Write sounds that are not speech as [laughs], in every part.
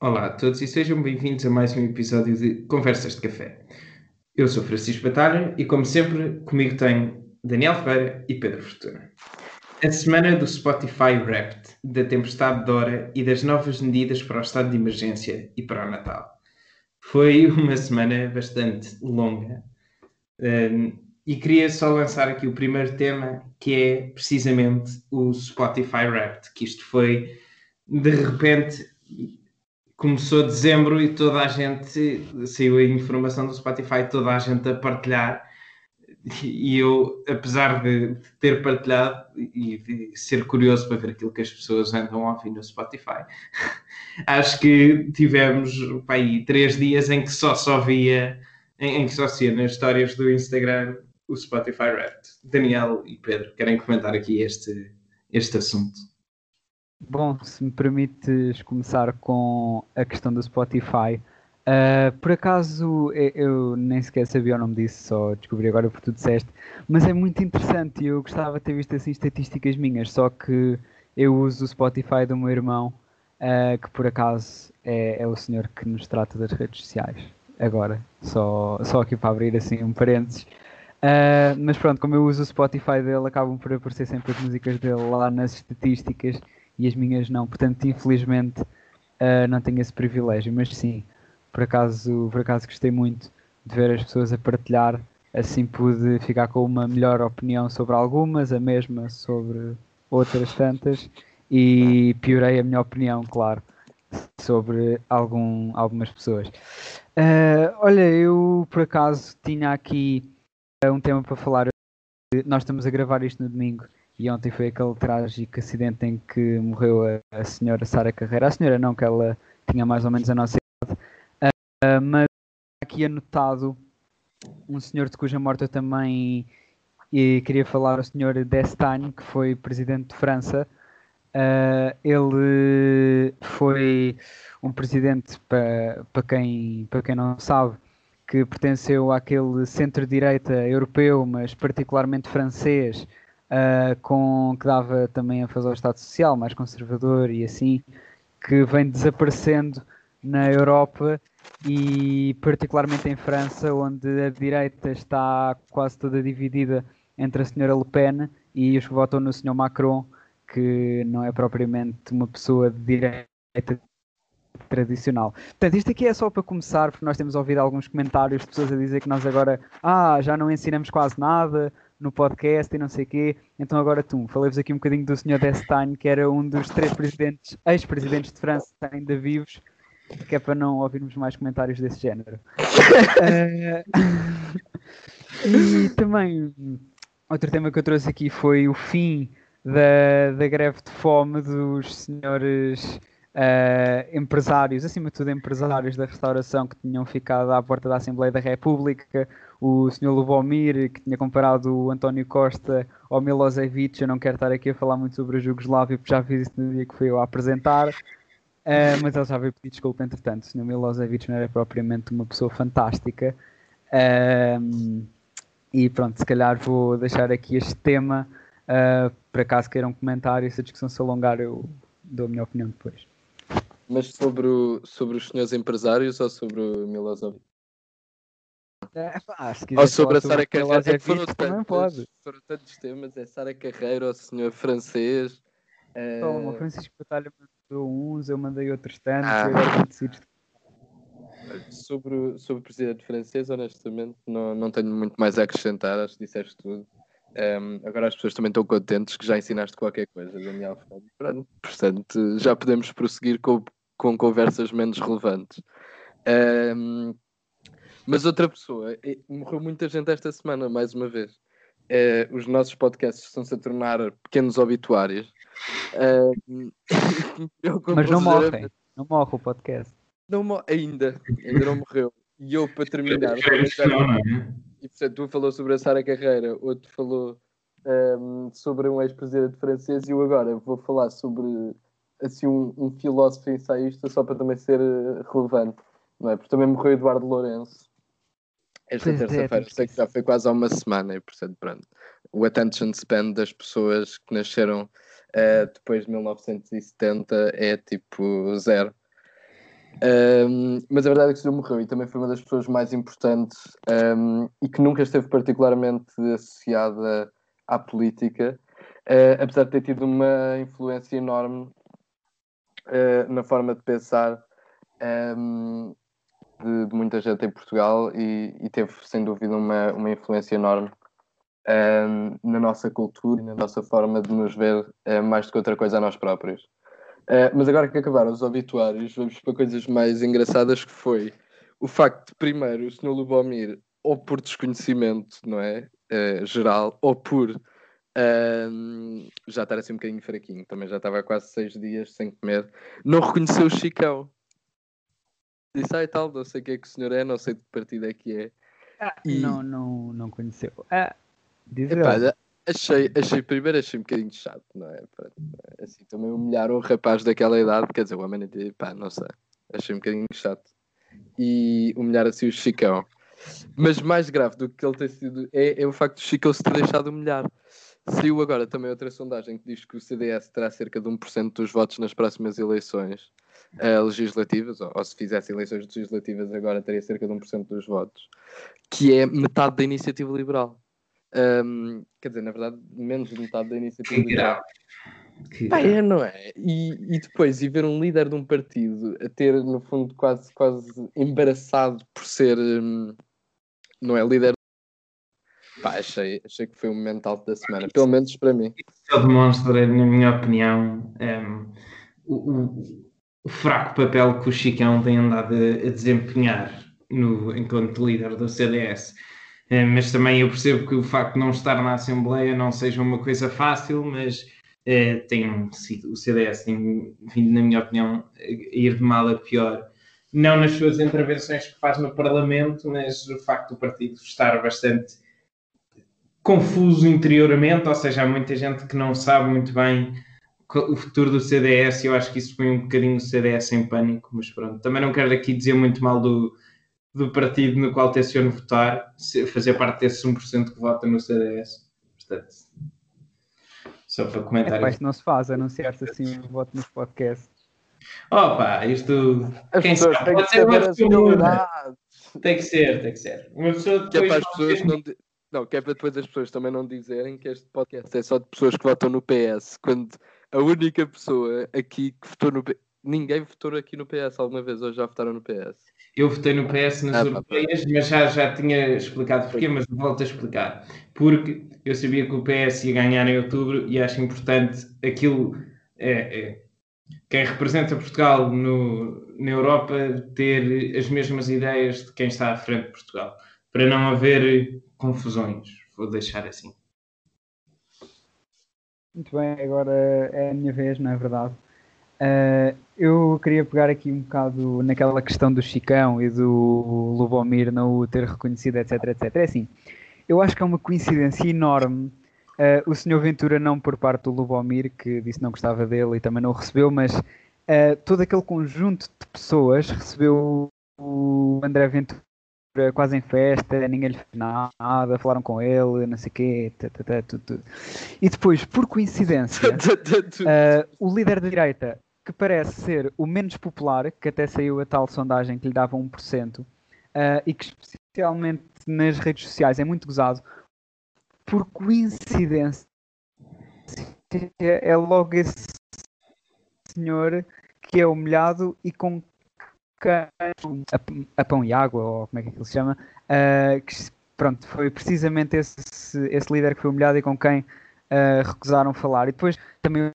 Olá a todos e sejam bem-vindos a mais um episódio de Conversas de Café. Eu sou Francisco Batalha e, como sempre, comigo tenho Daniel Ferreira e Pedro Fortuna. A semana do Spotify Wrapped, da tempestade de Dora e das novas medidas para o estado de emergência e para o Natal. Foi uma semana bastante longa um, e queria só lançar aqui o primeiro tema, que é precisamente o Spotify Wrapped, que isto foi, de repente, começou dezembro e toda a gente saiu a informação do Spotify, toda a gente a partilhar. E eu, apesar de ter partilhado e ser curioso para ver aquilo que as pessoas andam a ouvir no Spotify, [laughs] acho que tivemos pá, aí, três dias em que só só via, em, em que só se via nas histórias do Instagram o Spotify Wrapped. Daniel e Pedro, querem comentar aqui este, este assunto? Bom, se me permites começar com a questão do Spotify. Uh, por acaso eu, eu, nem sequer sabia o nome disso, só descobri agora por tu disseste, mas é muito interessante e eu gostava de ter visto assim estatísticas minhas, só que eu uso o Spotify do meu irmão, uh, que por acaso é, é, o senhor que nos trata das redes sociais. Agora, só, só aqui para abrir assim um parênteses. Uh, mas pronto, como eu uso o Spotify dele, acabam por aparecer sempre as músicas dele lá nas estatísticas e as minhas não. Portanto, infelizmente, uh, não tenho esse privilégio. Mas sim, por acaso, por acaso gostei muito de ver as pessoas a partilhar. Assim pude ficar com uma melhor opinião sobre algumas, a mesma sobre outras tantas, e piorei a minha opinião, claro, sobre algum, algumas pessoas. Uh, olha, eu por acaso tinha aqui um tema para falar. Nós estamos a gravar isto no domingo e ontem foi aquele trágico acidente em que morreu a, a senhora Sara Carreira. A senhora não, que ela tinha mais ou menos a nossa idade. Uh, mas aqui anotado um senhor de cuja morte eu também e queria falar, o senhor Destagne, que foi presidente de França. Uh, ele foi um presidente, para, para, quem, para quem não sabe, que pertenceu àquele centro-direita europeu, mas particularmente francês, uh, com, que dava também a fazer ao Estado Social, mais conservador e assim, que vem desaparecendo na Europa e particularmente em França, onde a direita está quase toda dividida entre a senhora Le Pen e os que votam no senhor Macron, que não é propriamente uma pessoa de direita tradicional. Portanto, isto aqui é só para começar, porque nós temos ouvido alguns comentários de pessoas a dizer que nós agora ah, já não ensinamos quase nada, no podcast e não sei o quê. Então agora tu, falei-vos aqui um bocadinho do Sr. Destagne, que era um dos três presidentes, ex-presidentes de França ainda vivos, que é para não ouvirmos mais comentários desse género. uh, [coughs] e também outro tema que eu trouxe aqui foi o fim da, da greve de fome dos senhores uh, empresários, acima de tudo empresários da restauração que tinham ficado à porta da Assembleia da República, o Sr. Lubomir, que tinha comparado o António Costa ao Milosevic, eu não quero estar aqui a falar muito sobre a Jugoslávia, porque já fiz isso no dia que fui eu a apresentar, uh, mas ele já veio pedir desculpa entretanto, o Sr. Milosevic não era propriamente uma pessoa fantástica, uh, e pronto, se calhar vou deixar aqui este tema, uh, para caso queiram comentar e se a discussão se alongar eu dou a minha opinião depois. Mas sobre, o, sobre os senhores empresários ou sobre o Milosevic? É, pá, ou sobre a Sara Carreira. É foram, tantos, foram tantos temas, é Sara Carreira, o senhor francês. É... o Francisco Batalha mandou uns, eu mandei outros tantos, ah. agora decides. Sobre, sobre o presidente francês, honestamente, não, não tenho muito mais a acrescentar, acho que disseste tudo. Um, agora as pessoas também estão contentes que já ensinaste qualquer coisa, Daniel. Pronto, portanto, já podemos prosseguir com, com conversas menos relevantes. Um, mas outra pessoa, morreu muita gente esta semana, mais uma vez. Uh, os nossos podcasts estão-se a tornar pequenos obituários. Uh, [laughs] mas não morrem, não morre o podcast. Não mo ainda, ainda não morreu. E eu, para terminar, e portanto, um falou sobre a Sara Carreira, outro falou um, sobre um ex-presidente francês, e eu agora vou falar sobre assim, um, um filósofo ensaísta, só para também ser eh, relevante, não é? Porque também morreu Eduardo Lourenço esta é, terça-feira, sei que já foi quase há uma semana, e portanto, pronto. O attention span das pessoas que nasceram uh, depois de 1970 é tipo zero. Um, mas a verdade é que o senhor morreu e também foi uma das pessoas mais importantes um, e que nunca esteve particularmente associada à política, uh, apesar de ter tido uma influência enorme uh, na forma de pensar um, de, de, muita gente em Portugal e, e, teve sem dúvida uma, uma influência enorme na nossa cultura e na nossa forma de nos ver uh, mais do que outra coisa a nós próprios. Uh, mas agora que acabaram os obituários, vamos para coisas mais engraçadas que foi o facto de, primeiro, o Sr. Lubomir, ou por desconhecimento, não é? Geral, ou por uh, já estar assim um bocadinho fraquinho, também já estava há quase seis dias sem comer, não reconheceu o Chicão. Disse, ai tal, não sei o que é que o senhor é, não sei de que partido é que é. Ah, e... Não, não, não conheceu. Ah, diz Epá, Achei, achei primeiro achei um bocadinho chato, não é? Assim, também humilhar um rapaz daquela idade, quer dizer, o homem de pá, não sei. Achei um bocadinho chato. E humilhar assim o Chicão. Mas mais grave do que ele ter sido é, é o facto de o Chicão se ter deixado humilhar. Saiu agora também outra sondagem que diz que o CDS terá cerca de 1% dos votos nas próximas eleições uh, legislativas, ou, ou, se fizesse eleições legislativas agora teria cerca de 1% dos votos, que é metade da iniciativa liberal. Um, quer dizer, na verdade, menos de metade da iniciativa que liberal. Que é, não é? E, e depois, e ver um líder de um partido a ter, no fundo, quase, quase embaraçado por ser, um, não é, líder. Pá, achei, achei que foi o momento alto da semana, pelo menos para mim. Isso demonstra, na minha opinião, um, o, o, fraco papel que o Chicão tem andado a, a desempenhar no, enquanto líder do CDS. Eh, mas também eu percebo que o facto de não estar na Assembleia não seja uma coisa fácil, mas é, tem sido, o CDS tem vindo, na minha opinião, a ir de mal a pior. Não nas suas intervenções que faz no Parlamento, mas o facto do partido estar bastante confuso interiormente, ou seja, há muita gente que não sabe muito bem o futuro do CDS, eu acho que isso foi um bocadinho o CDS em pânico, mas pronto, também não quero aqui dizer muito mal do, do partido no qual tenciono votar, fazer parte desse 1% que vota no CDS. Portanto, só para comentar. É, isto não se faz, anunciar-se assim um voto nos podcasts. Opa, isto. As quem sabe, pode ser uma pessoa. Tem que ser, tem que ser. Uma pessoa que é para as pessoas não. Não, que é para depois as pessoas também não dizerem que este podcast é só de pessoas que votam no PS, quando a única pessoa aqui que votou no PS. Ninguém votou aqui no PS alguma vez ou já votaram no PS? Eu votei no PS nas ah, europeias, mas já, já tinha explicado porquê, mas volto a explicar. Porque eu sabia que o PS ia ganhar em outubro e acho importante aquilo. É, é, quem representa Portugal no, na Europa ter as mesmas ideias de quem está à frente de Portugal, para não haver confusões. Vou deixar assim. Muito bem, agora é a minha vez, não é verdade? Uh, eu queria pegar aqui um bocado naquela questão do Chicão e do Lubomir não o ter reconhecido, etc, etc. É assim, eu acho que é uma coincidência enorme uh, o Sr. Ventura não por parte do Lubomir, que disse não gostava dele e também não o recebeu, mas uh, todo aquele conjunto de pessoas recebeu o André Ventura quase em festa, ninguém lhe fez nada, falaram com ele, não sei o quê, tudo, tudo. E depois, por coincidência, [laughs] uh, o líder da direita que parece ser o menos popular, que até saiu a tal sondagem que lhe dava 1%, uh, eh, e que especialmente nas redes sociais é muito gozado, por coincidência, é logo esse senhor que é humilhado e com a, pão e água, ou como é que ele se chama, uh, que, pronto, foi precisamente esse, esse líder que foi humilhado e com quem uh, recusaram falar. E depois também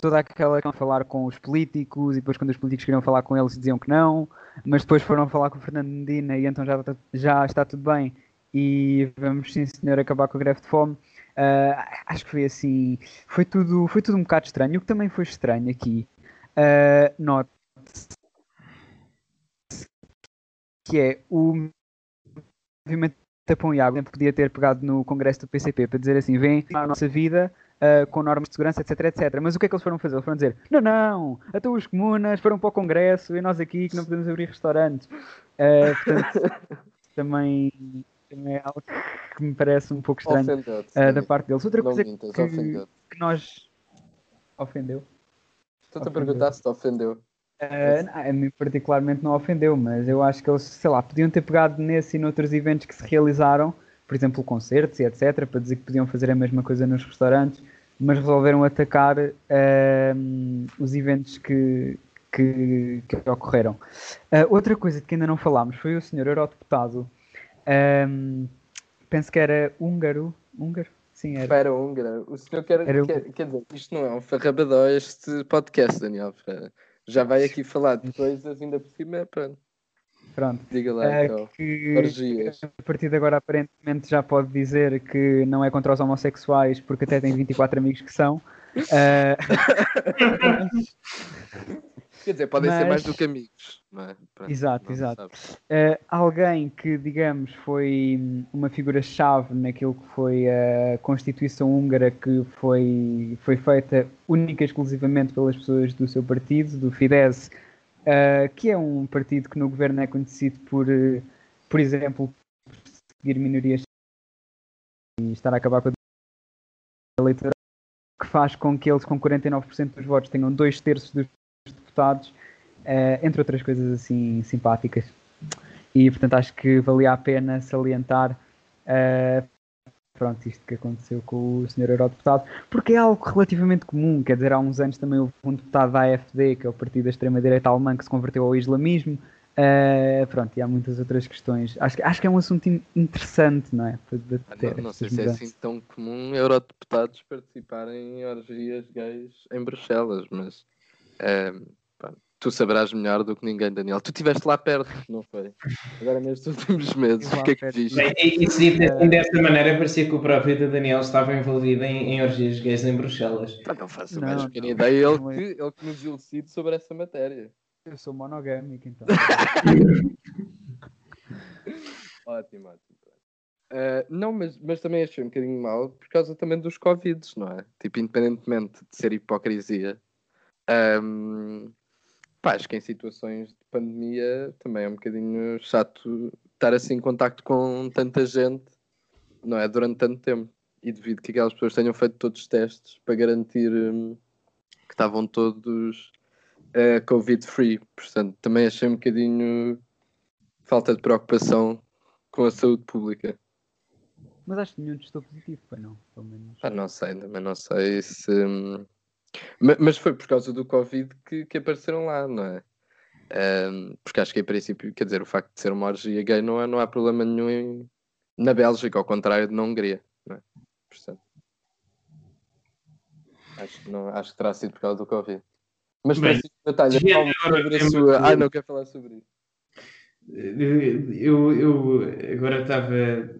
toda aquela que falar com os políticos e depois quando os políticos queriam falar com eles diziam que não, mas depois foram falar com o Fernando Medina e então já, já está tudo bem e vamos sim senhor acabar com a greve de fome. Uh, acho que foi assim, foi tudo, foi tudo um bocado estranho. O que também foi estranho aqui, uh, note que é o movimento Tapão e Água podia ter pegado no congresso do PCP para dizer assim, vem a nossa vida uh, com normas de segurança, etc, etc. Mas o que é que eles foram fazer? Eles foram dizer, não, não, até os comunas foram para o Congresso e nós aqui que não podemos abrir restaurantes. Uh, portanto, [laughs] também, também é algo que me parece um pouco estranho uh, da parte deles. Outra coisa que, que, nós... Ofendeu? Estou-te a perguntar se te ofendeu. Uh, a mim particularmente não ofendeu, mas eu acho que eles, sei lá, podiam ter pegado nesse e noutros eventos que se realizaram, por exemplo, concertos e etc., para dizer que podiam fazer a mesma coisa nos restaurantes, mas resolveram atacar uh, os eventos que, que, que ocorreram. Uh, outra coisa de que ainda não falámos foi o senhor eurodeputado, um, penso que era húngaro, húngaro? Sim, era. Era húngaro. O senhor quer, era... quer, quer dizer, isto não é um farrabadó este podcast, Daniel já vai aqui falar de coisas ainda por cima, pronto. Pronto. Diga lá, é, então. Que, a partir de agora, aparentemente, já pode dizer que não é contra os homossexuais, porque até tem 24 amigos que são. [laughs] [laughs] Uh... Quer dizer, podem Mas... ser mais do que amigos. É? Pronto, exato, exato. Uh, alguém que, digamos, foi uma figura-chave naquilo que foi a Constituição húngara, que foi, foi feita única e exclusivamente pelas pessoas do seu partido, do Fidesz, uh, que é um partido que no governo é conhecido por, uh, por exemplo, seguir minorias e estar a acabar com a eleitoral, que faz com que eles, com 49% dos votos, tenham dois terços dos deputados, uh, entre outras coisas assim simpáticas. E portanto acho que valia a pena salientar uh, pronto, isto que aconteceu com o senhor eurodeputado, porque é algo relativamente comum, quer dizer, há uns anos também houve um deputado da AFD, que é o partido da extrema-direita alemã, que se converteu ao islamismo, uh, pronto, e há muitas outras questões. Acho, acho que é um assunto interessante, não é? Para não, não sei se é assim tão comum eurodeputados participarem em orgias gays em Bruxelas, mas tu saberás melhor do que ninguém, Daniel. Tu estiveste lá perto, não foi? Agora nestes últimos meses, o que é que diz? Isso dito dessa maneira, parecia que o próprio Daniel estava envolvido em, em orgias gays em Bruxelas. Ah, não faço não, mais pequena ideia, ele que, ele que nos elucide sobre essa matéria. Eu sou monogâmico, então. [laughs] ótimo, ótimo. Uh, não, mas, mas também achei um bocadinho mal por causa também dos Covid, não é? Tipo, independentemente de ser hipocrisia, um, pá, acho que em situações de pandemia também é um bocadinho chato estar assim em contacto com tanta gente, não é? Durante tanto tempo. E devido que aquelas pessoas tenham feito todos os testes para garantir um, que estavam todos uh, Covid-free. Portanto, também achei um bocadinho falta de preocupação com a saúde pública. Mas acho que nenhum testou positivo, foi não? Pelo menos. Ah, não sei, também não sei se. Um, mas foi por causa do Covid que, que apareceram lá, não é? Um, porque acho que em princípio, quer dizer, o facto de ser uma orgia gay não, é, não há problema nenhum em, na Bélgica, ao contrário de na Hungria, não é? Portanto, acho, não, acho que terá sido por causa do Covid. Mas Francisco Natália, fala sobre a sua. Ah, não quero falar sobre isso. Eu, eu agora estava.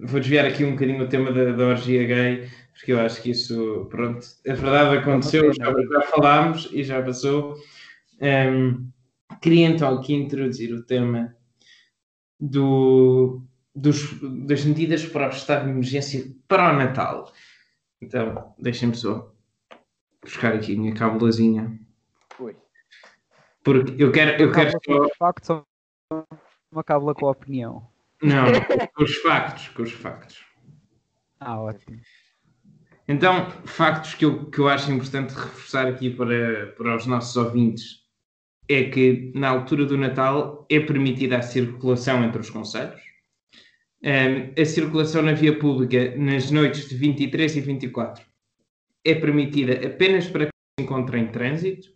Vou desviar aqui um bocadinho o tema da, da orgia gay, porque eu acho que isso, pronto, a verdade aconteceu, já, já falámos e já passou. Um, queria então aqui introduzir o tema do, dos, das medidas para o estado de emergência para o Natal. Então, deixem-me só buscar aqui a minha cábulazinha. Oi. Porque eu quero. Eu quero só... uma cábula com a opinião. Não, com os factos, com os factos. Ah, ótimo. Então, factos que eu, que eu acho importante reforçar aqui para, para os nossos ouvintes é que na altura do Natal é permitida a circulação entre os conselhos. Um, a circulação na via pública nas noites de 23 e 24 é permitida apenas para quem se encontra em trânsito.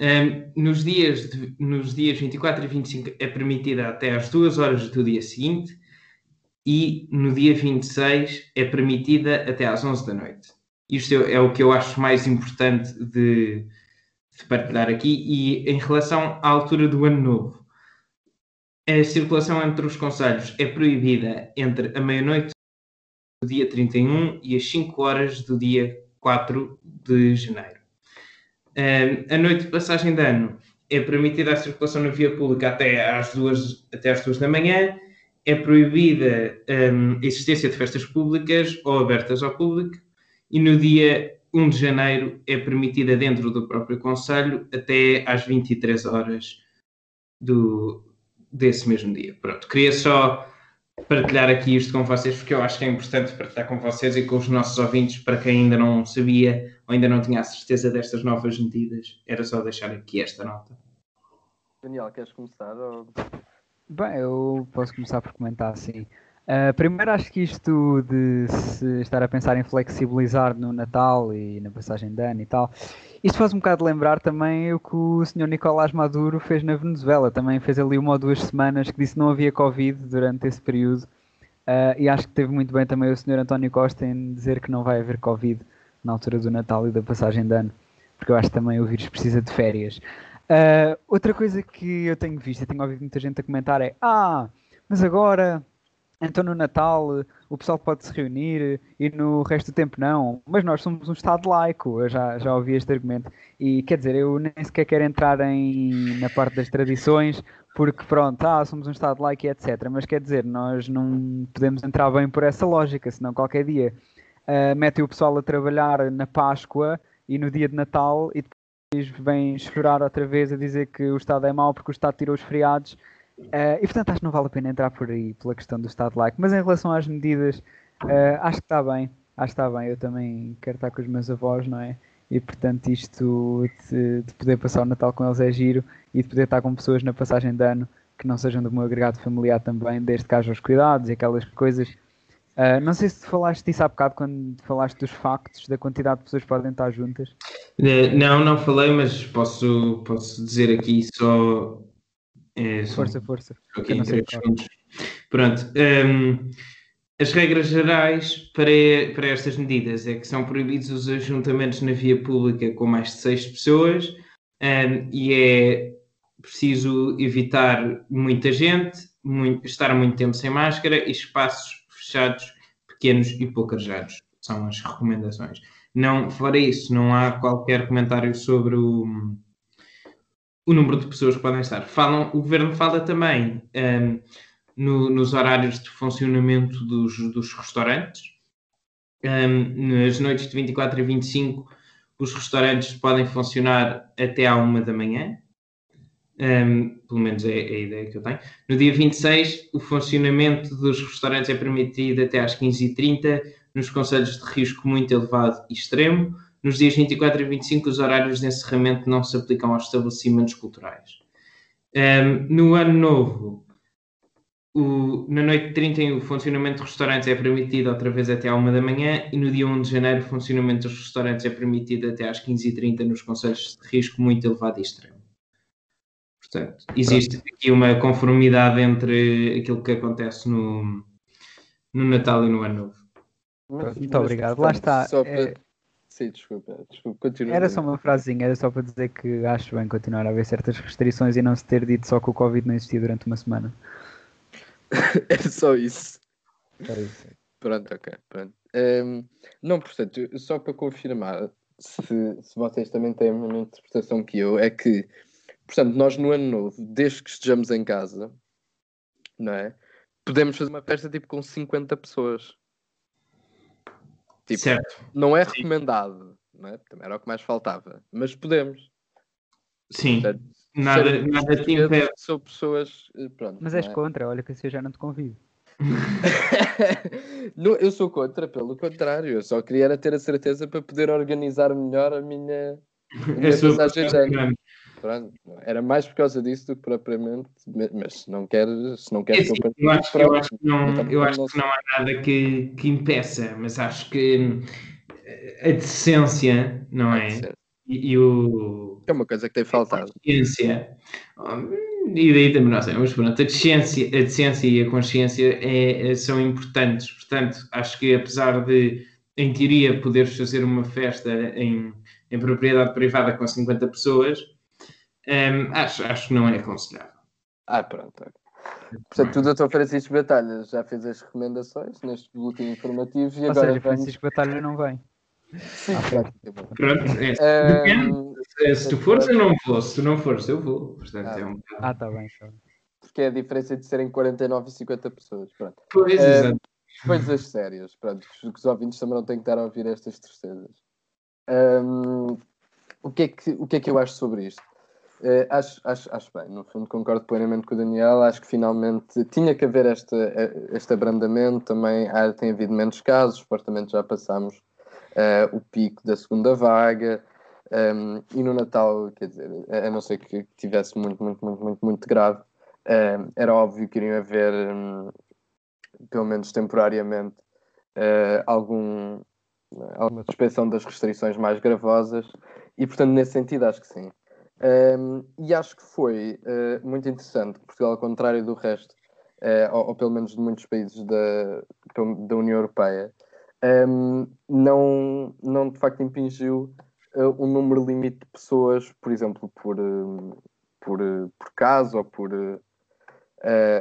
Um, nos, dias de, nos dias 24 e 25 é permitida até às 2 horas do dia seguinte e no dia 26 é permitida até às 11 da noite. Isto é o que eu acho mais importante de, de partilhar aqui. E em relação à altura do ano novo, a circulação entre os conselhos é proibida entre a meia-noite do dia 31 e as 5 horas do dia 4 de janeiro. A noite de passagem de ano é permitida a circulação na via pública até às 2, até às 2 da manhã é proibida um, a existência de festas públicas ou abertas ao público e no dia 1 de janeiro é permitida dentro do próprio Conselho até às 23 horas do, desse mesmo dia. Pronto, queria só partilhar aqui isto com vocês, porque eu acho que é importante partilhar com vocês e com os nossos ouvintes, para quem ainda não sabia ou ainda não tinha a certeza destas novas medidas, era só deixar aqui esta nota. Daniel, queres começar? Ou... Bem, eu posso começar por comentar assim. Uh, primeiro, acho que isto de se estar a pensar em flexibilizar no Natal e na passagem de ano e tal, isto faz um bocado lembrar também o que o Sr. Nicolás Maduro fez na Venezuela. Também fez ali uma ou duas semanas que disse que não havia Covid durante esse período. Uh, e acho que teve muito bem também o Sr. António Costa em dizer que não vai haver Covid na altura do Natal e da passagem de ano, porque eu acho que também o vírus precisa de férias. Uh, outra coisa que eu tenho visto, e tenho ouvido muita gente a comentar é: Ah, mas agora então no Natal o pessoal pode se reunir e no resto do tempo não. Mas nós somos um Estado laico, eu já, já ouvi este argumento. E quer dizer, eu nem sequer quero entrar em, na parte das tradições, porque pronto, ah, somos um Estado laico e etc. Mas quer dizer, nós não podemos entrar bem por essa lógica, senão qualquer dia uh, metem o pessoal a trabalhar na Páscoa e no dia de Natal e depois vêm chorar outra vez a dizer que o Estado é mau porque o Estado tirou os feriados Uh, e portanto acho que não vale a pena entrar por aí pela questão do Estado laico. Mas em relação às medidas, uh, acho que está bem. Acho que está bem. Eu também quero estar com os meus avós, não é? E portanto isto de, de, poder passar o Natal com eles é giro e de poder estar com pessoas na passagem de ano que não sejam do meu agregado familiar também, desde que haja os cuidados e aquelas coisas. Uh, não sei se falaste disso há bocado quando falaste dos factos da quantidade de pessoas que podem estar juntas. Não, não falei, mas posso, posso dizer aqui só é, força, força. Ok, Pronto. Um, as regras gerais para, para estas medidas é que são proibidos os ajuntamentos na via pública com mais de seis pessoas um, e é preciso evitar muita gente, muito, estar muito tempo sem máscara e espaços fechados, pequenos e pouco arejados. São as recomendações. Não, fora isso, não há qualquer comentário sobre o o número de pessoas que podem estar. Falam, o governo fala também um, no, nos horários de funcionamento dos, dos restaurantes. Um, nas noites de 24 e 25, os restaurantes podem funcionar até à uma da manhã. Um, pelo menos é, é, a ideia que eu tenho. No dia 26, o funcionamento dos restaurantes é permitido até às 15h30, nos conselhos de risco muito elevado e extremo. Nos dias 24 e 25, os horários de encerramento não se aplicam aos estabelecimentos culturais. Um, no ano novo, o, na noite de 30, o funcionamento de restaurantes é permitido outra vez até à 1 da manhã e no dia 1 de janeiro, o funcionamento dos restaurantes é permitido até às 15h30 nos conselhos de risco muito elevado e extremo. Portanto, existe aqui uma conformidade entre aquilo que acontece no, no Natal e no Ano Novo. Muito obrigado. Lá está. Só para, é, Sim, desculpa, desculpa, continua. Era só uma frasinha, era só para dizer que acho bem continuar a haver certas restrições e não se ter dito só que o Covid não existia durante uma semana. era [laughs] só isso. Era isso. Pronto, ok, pronto. Um, não, portanto, só para confirmar, se, se vocês também têm a mesma interpretação que eu, é que, portanto, nós no ano novo, desde que estejamos em casa, não é? Podemos fazer uma festa tipo com 50 pessoas. Tipo, certo. Não é recomendado, não é? Também era o que mais faltava, mas podemos. Sim, Portanto, nada, nada te impede. São pessoas. Eh, pronto, mas és é? contra, olha que assim eu já não te convido. [laughs] não, eu sou contra, pelo contrário, eu só queria ter a certeza para poder organizar melhor a minha, a [laughs] minha passagem de Pronto, era mais por causa disso do que propriamente, mas se não queres, se não queres é, eu, acho, eu acho que não, eu acho que não há nada que, que impeça, mas acho que a decência, não é? E, e, o é uma coisa que tem faltado. A decência, e daí também não sei, mas pronto, a decência, a decência e a consciência é, são importantes, portanto, acho que apesar de em teoria poderes fazer uma festa em, em propriedade privada com 50 pessoas, um, acho, acho que não é aconselhável. Ah, pronto. Portanto, o Dr. Francisco Batalha já fez as recomendações neste boletim informativo e Ou agora. Seja, Francisco Batalha não vem. Sim, ah, pronto. pronto é, um, se tu fores, eu não vou. Se tu não fores, eu vou. Portanto, ah, é um ah tá bem, só. Porque é a diferença de serem 49 e 50 pessoas. Pronto. Pois, uh, exato. Coisas sérias. Pronto, os ouvintes também não têm que estar a ouvir estas tristezas. Um, o, que é que, o que é que eu acho sobre isto? Uh, acho, acho, acho bem, no fundo concordo plenamente com o Daniel, acho que finalmente tinha que haver este, este abrandamento, também há, tem havido menos casos, supostamente já passámos uh, o pico da segunda vaga, um, e no Natal, quer dizer, a não ser que tivesse muito, muito, muito, muito, muito grave, um, era óbvio que iriam haver, um, pelo menos temporariamente, uh, algum, alguma suspensão das restrições mais gravosas, e portanto, nesse sentido, acho que sim. Um, e acho que foi uh, muito interessante Portugal, ao contrário do resto, uh, ou, ou, pelo menos de muitos países da, da União Europeia, um, não, não de facto impingiu uh, um número limite de pessoas, por exemplo, por, por, por caso ou por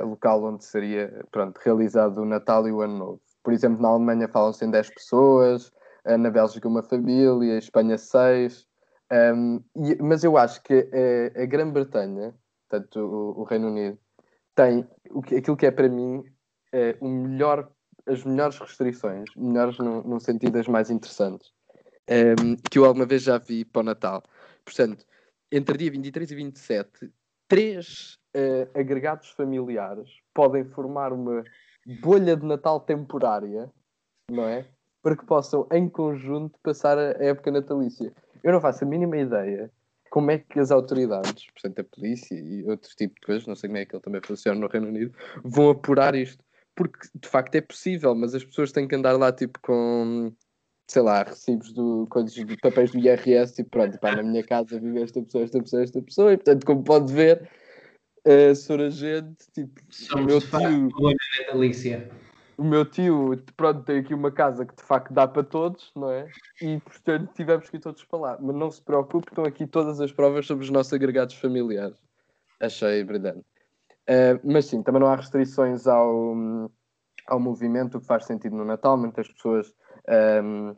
local onde seria pronto, realizado o Natal e o Ano Novo. Por exemplo, na Alemanha falam-se em 10 pessoas, na Bélgica uma família, Espanha 6. Um, e, mas eu acho que a, a Grã-Bretanha, portanto o, o, Reino Unido, tem o que, aquilo que é para mim é, o melhor, as melhores restrições, melhores no, sentido das mais interessantes, um, que eu alguma vez já vi para o Natal. Portanto, entre dia 23 e 27, três uh, agregados familiares podem formar uma bolha de Natal temporária, não é? Para que possam, em conjunto, passar a época natalícia. Eu não faço a mínima ideia como é que as autoridades, portanto a polícia e outros tipos de coisas, não sei como é que ele também funciona no Reino Unido, vão apurar isto. Porque de facto é possível, mas as pessoas têm que andar lá tipo com, sei lá, recibos do, coisas, de papéis do IRS e pronto, pá, na minha casa vive esta pessoa, esta pessoa, esta pessoa, e portanto, como pode ver, uh, Sr. Agente, tipo, Somos o meu tio o meu tio, pronto, tem aqui uma casa que de facto dá para todos, não é? E portanto tivemos que ir todos para lá. Mas não se preocupe, estão aqui todas as provas sobre os nossos agregados familiares. Achei brilhante. Uh, mas sim, também não há restrições ao, ao movimento, o que faz sentido no Natal. Muitas pessoas um,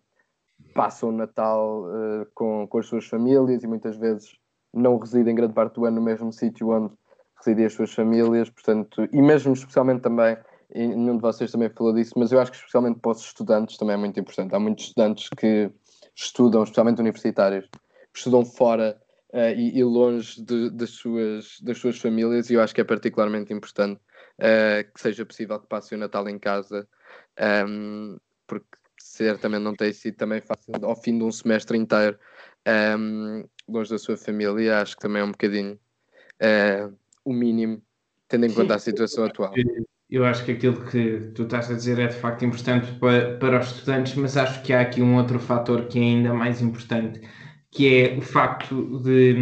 passam o Natal uh, com, com as suas famílias e muitas vezes não residem grande parte do ano no mesmo sítio onde residem as suas famílias, portanto, e mesmo especialmente também e nenhum de vocês também falou disso, mas eu acho que especialmente para os estudantes também é muito importante. Há muitos estudantes que estudam, especialmente universitários, que estudam fora uh, e, e, longe de, das, suas, das suas famílias, e eu acho que é particularmente importante uh, que seja possível que passem o Natal em casa, um, ehm, porque certamente não tem sido também fácil ao fim de um semestre inteiro um, ehm, longe da sua família, acho que também é um bocadinho uh, o mínimo, tendo em conta a situação atual eu acho que aquilo que tu estás a dizer é de facto importante para, para os estudantes, mas acho que há aqui um outro fator que é ainda mais importante, que é o facto de,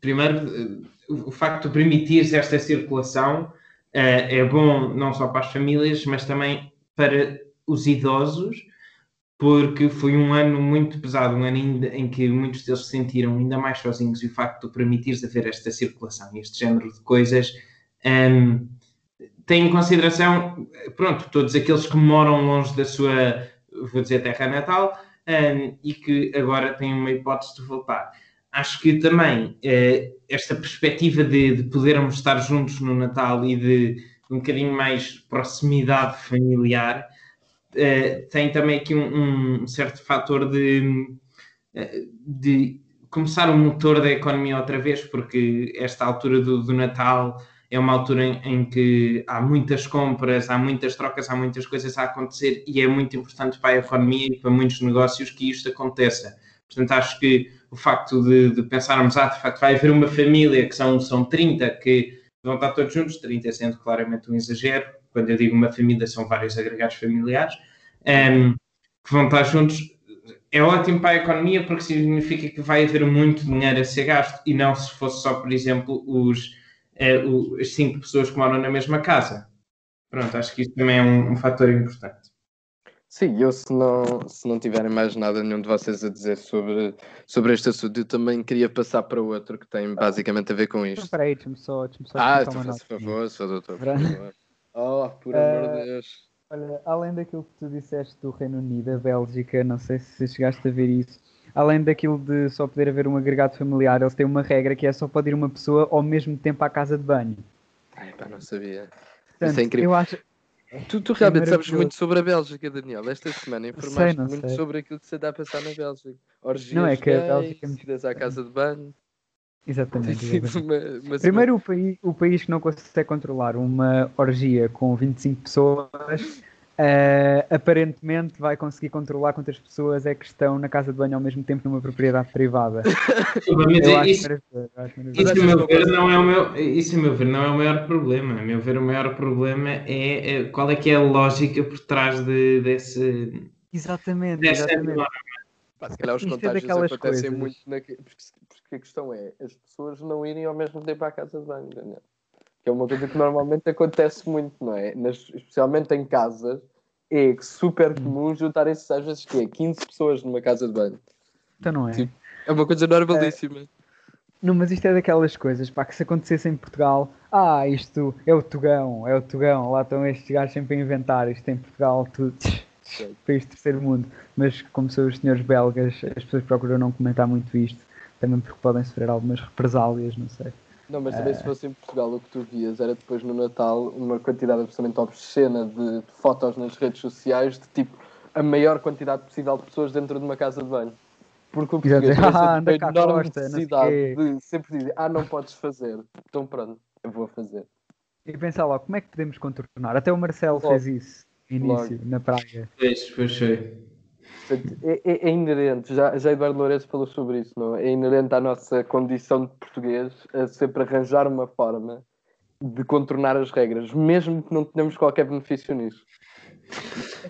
primeiro, o facto de permitir esta circulação uh, é bom não só para as famílias, mas também para os idosos, porque foi um ano muito pesado, um ano em que muitos deles se sentiram ainda mais sozinhos, e o facto de permitir haver esta circulação, este género de coisas. Um, ehm, tem em consideração, pronto, todos aqueles que moram longe da sua, vou dizer, terra natal um, e que agora têm uma hipótese de voltar. Acho que também uh, esta perspectiva de, de podermos estar juntos no Natal e de, um bocadinho mais proximidade familiar uh, tem também aqui um, um certo fator de, uh, de começar o motor da economia outra vez, porque esta altura do, do Natal é uma altura em, em, que há muitas compras, há muitas trocas, há muitas coisas a acontecer e é muito importante para a economia e para muitos negócios que isto aconteça. Portanto, acho que o facto de, de pensarmos, ah, de facto, vai haver uma família que são, são 30 que vão estar todos juntos, 30 sendo claramente um exagero, quando eu digo uma família, são vários agregados familiares, um, ehm, que vão estar juntos, é ótimo para a economia porque significa que vai haver muito dinheiro a ser gasto e não se fosse só, por exemplo, os é, o, as cinco pessoas que moram na mesma casa. Pronto, acho que isso também é um, um fator importante. Sim, eu se não, se não tiverem mais nada nenhum de vocês a dizer sobre, sobre este assunto, eu também queria passar para outro que tem basicamente a ver com isto. Espera aí, deixa-me só, deixa só Ah, tu faz favor, se doutor, por favor. Oh, por amor de Deus. Olha, além daquilo que tu disseste do Reino Unido, a Bélgica, não sei se chegaste a ver isso, além daquilo de só poder haver um agregado familiar, eles têm uma regra que é só pode ir uma pessoa ao mesmo tempo à casa de banho. Ai, pá, não sabia. Portanto, Isso é incrível. Eu acho... Tu, tu realmente é sabes muito sobre a Bélgica, Daniel. Esta semana informaste sei, muito sei. sobre aquilo que se dá a passar na Bélgica. Orgias não é que a Bélgica é à casa de banho. Exatamente. [laughs] Exatamente. uma- uma- Primeiro, o país, o país que não consegue controlar uma orgia com 25 pessoas, eh, aparentemente vai conseguir controlar quantas pessoas é que estão na casa de banho ao mesmo tempo numa propriedade privada. [laughs] Mas isso, a meu ver, não é o meu, isso, a meu ver, não é o maior problema. A meu ver, o maior problema é, é qual é que é a lógica por trás de, desse, Exatamente, dessa exatamente. norma. Pá, se calhar os Isto é contágios daquelas acontecem coisas. muito na... porque, porque a questão é as pessoas não irem ao mesmo tempo à casa de banho, Daniel. Que é uma coisa que normalmente acontece muito, não é? Nas- especialmente em casas, é super comum juntarem-se às vezes que é 15 pessoas numa casa de banho. Então não é? Tipo, É uma coisa normalíssima. Não, mas isto é daquelas coisas, pá, que se acontecesse em Portugal, ah, isto é o Tugão, é o Tugão, lá estão estes gajos sempre a inventar, isto em Portugal, tudo, [laughs] país terceiro mundo. Mas como são os senhores belgas, as pessoas procuram não comentar muito isto, também porque podem sofrer algumas represálias, não sei. Não, mas também se fosse em Portugal o que tu vias era depois no Natal uma quantidade absolutamente obscena de, de fotos nas redes sociais de tipo a maior quantidade possível de pessoas dentro de uma casa de banho. Porque o português [laughs] tem ah, anda cá enorme costa, necessidade de sempre dizer ah, não podes fazer. Então pronto, eu vou fazer. E pensar logo, como é que podemos contornar? Até o Marcelo Logo. fez isso, no início, Logo. na praia. Pois, pois sei. É, é- é inerente, já, já Eduardo Lourenço falou sobre isso, não é? É inerente à nossa condição de português a sempre arranjar uma forma de contornar as regras, mesmo que não tenhamos qualquer benefício nisso.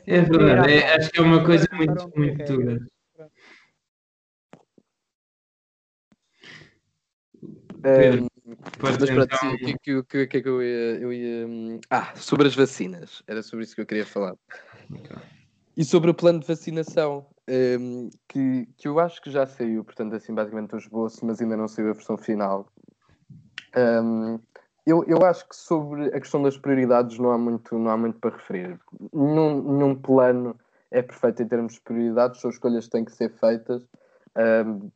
É verdade, é- acho que é uma coisa muito, muito dura. Pedro, Um, mas pronto, então- o que, que, que, é que eu ia, eu ia. hum, Ah, sobre as vacinas. Era sobre isso que eu queria falar. E sobre o plano de vacinação, hum, que, que eu acho que já saiu, portanto, assim, basicamente o esboço, mas ainda não saiu a versão final. Hum, eu, eu acho que sobre a questão das prioridades não há muito, não há muito para referir. Nenhum, nenhum plano é perfeito em termos de prioridades, são escolhas que têm que ser feitas. Hum,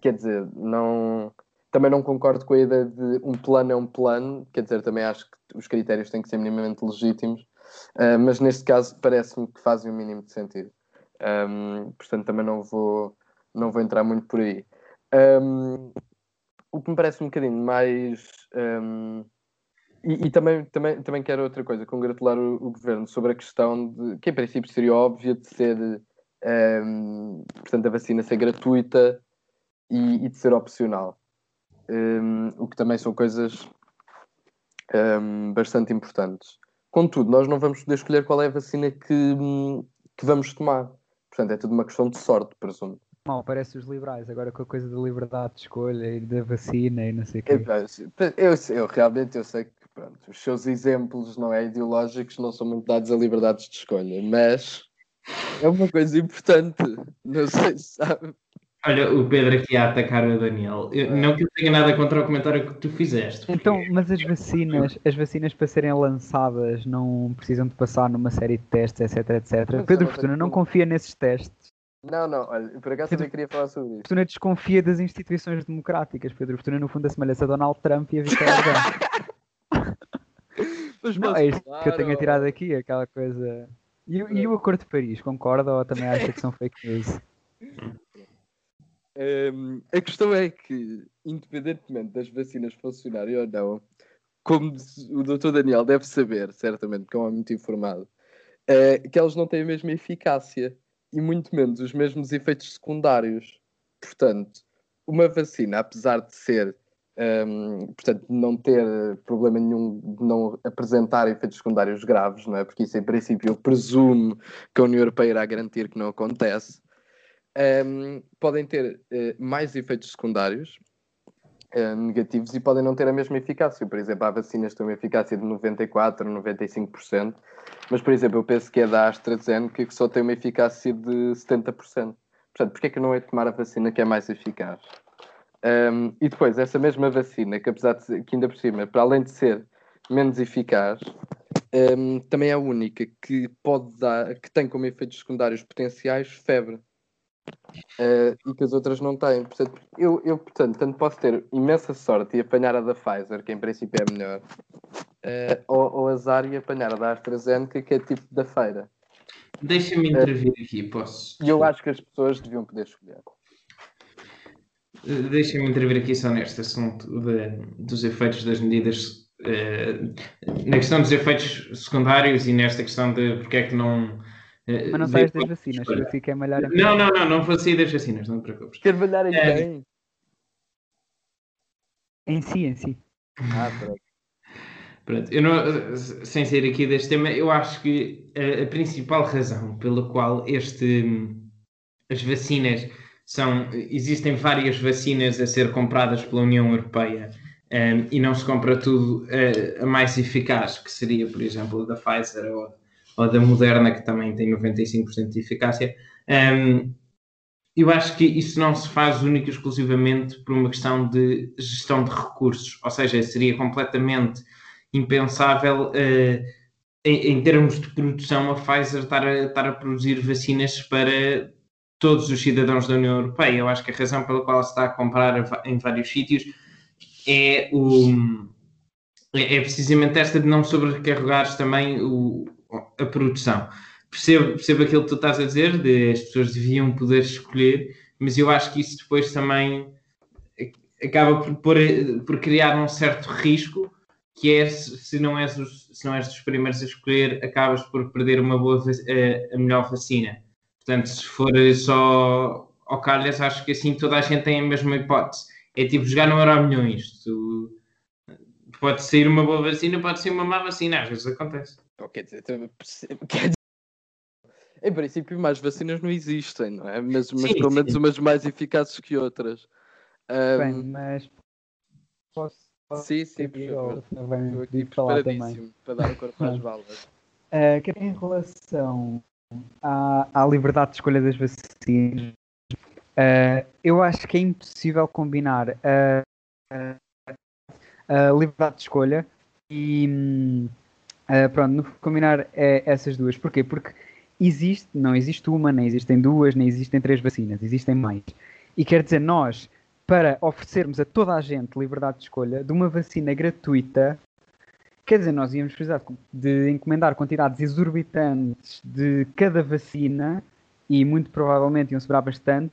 quer dizer, não, também não concordo com a ideia de um plano é um plano, quer dizer, também acho que os critérios têm que ser minimamente legítimos, uh, mas neste caso parece-me que fazem o mínimo de sentido. Um, portanto, também não vou, não vou entrar muito por aí. Um, o que me parece um bocadinho mais. um, e, e também, também, também quero outra coisa, congratular o, o governo sobre a questão de que, em princípio, seria óbvia de ser. portanto, a vacina ser gratuita e, e de ser opcional. O que também são coisas bastante importantes. Contudo, nós não vamos poder escolher qual é a vacina que, hum, que vamos tomar. Portanto, é tudo uma questão de sorte, presumo. Mal, parece os liberais, agora com a coisa da liberdade de escolha e da vacina e não sei o quê. Eu, eu, eu realmente eu sei que pronto, os seus exemplos não é, ideológicos não são muito dados a liberdades de escolha, mas é uma coisa importante. Não sei se sabe. Olha, o Pedro aqui a atacar o Daniel. Eu- não que eu tenha nada contra o comentário que tu fizeste. porque- Então, mas as vacinas, as vacinas para serem lançadas não precisam de passar numa série de testes, etc, etc. Mas Pedro eu não Fortuna não confia nesses testes. Não, não, olha, por acaso também queria falar sobre isso. Fortuna desconfia das instituições democráticas. Pedro Fortuna, no fundo, assemelha-se a Donald Trump e a Vitória [laughs] Não, é isto que eu tenho tirado aqui, aquela coisa. E, e o Acordo de Paris, concorda ou também acha que são fake news? A questão é que, independentemente das vacinas funcionarem ou não, como o Dr. Daniel deve saber, certamente, porque é um homem muito informado, é que elas não têm a mesma eficácia e muito menos os mesmos efeitos secundários. Portanto, uma vacina, apesar de ser, hum, portanto, não ter problema nenhum de não apresentar efeitos secundários graves, não é? Porque isso, em princípio, eu presumo que a União Europeia irá garantir que não acontece um, podem ter eh, mais efeitos secundários eh, negativos e podem não ter a mesma eficácia. Por exemplo, há vacinas que têm uma eficácia de 94%, 95%, mas, por exemplo, eu penso que é da AstraZeneca que só tem uma eficácia de 70%. Portanto, porquê é que não de tomar a vacina que é mais eficaz? Um, e depois, essa mesma vacina, que apesar de ser, que ainda por cima, para além de ser menos eficaz, um, também é a única que pode dar, que tem como efeitos secundários potenciais febre. Uh, e que as outras não têm. Portanto, eu, eu, portanto, tanto posso ter imensa sorte e apanhar a da Pfizer, que em princípio é melhor, uh, ou, ou azar e apanhar a da AstraZeneca, que é tipo da feira. Deixa-me intervir aqui, posso? E eu acho que as pessoas deviam poder escolher. Deixem-me intervir aqui só neste assunto de, dos efeitos das medidas, uh, na questão dos efeitos secundários e nesta questão de porque é que não. Uh, Mas não saias das vacinas, eu fico a malhar. Não, não, não, não vou sair das vacinas, não te preocupes. Quer malhar em quem? Em si, em si. Ah, pronto. Pronto, eu não, sem sair aqui deste tema, eu acho que a, a principal razão pela qual este, as vacinas são. Existem várias vacinas a ser compradas pela União Europeia um, e não se compra tudo a, a, mais eficaz, que seria, por exemplo, a da Pfizer ou, ou da Moderna, que também tem 95% de eficácia. Um, eu acho que isso não se faz única e exclusivamente por uma questão de gestão de recursos, ou seja, seria completamente impensável uh, em, em, termos de produção a Pfizer estar a, estar a produzir vacinas para todos os cidadãos da União Europeia. Eu acho que a razão pela qual se está a comprar em vários sítios é, o, é, é precisamente esta de não sobrecarregares também o, a produção. Percebo, percebo aquilo que tu estás a dizer, de as pessoas deviam poder escolher, mas eu acho que isso depois também acaba por, por, por criar um certo risco que é se não és, os, se não és dos primeiros a escolher, acabas por perder uma boa a, a melhor vacina. Portanto, se for só ao calhas, acho que assim toda a gente tem a mesma hipótese. É tipo jogar no Euro Milhões. Tu, pode sair uma boa vacina, pode ser uma má vacina, às vezes acontece. Quer dizer, [laughs] quer dizer, em princípio, mais vacinas não existem, não é? Mas, mas sim, pelo menos umas mais eficazes que outras. Um... Bem, mas posso Sim, sim, por favor. Estou aqui também. para dar o corpo às balas. Uh, que em relação à, à liberdade de escolha das vacinas, uh, eu acho que é impossível combinar a, a, a liberdade de escolha e uh, pronto, combinar é, essas duas. Porquê? Porque existe, não existe uma, nem existem duas, nem existem três vacinas, existem mais. E quer dizer, nós para oferecermos a toda a gente liberdade de escolha de uma vacina gratuita, quer dizer, nós íamos precisar de encomendar quantidades exorbitantes de cada vacina e muito provavelmente iam sobrar bastante.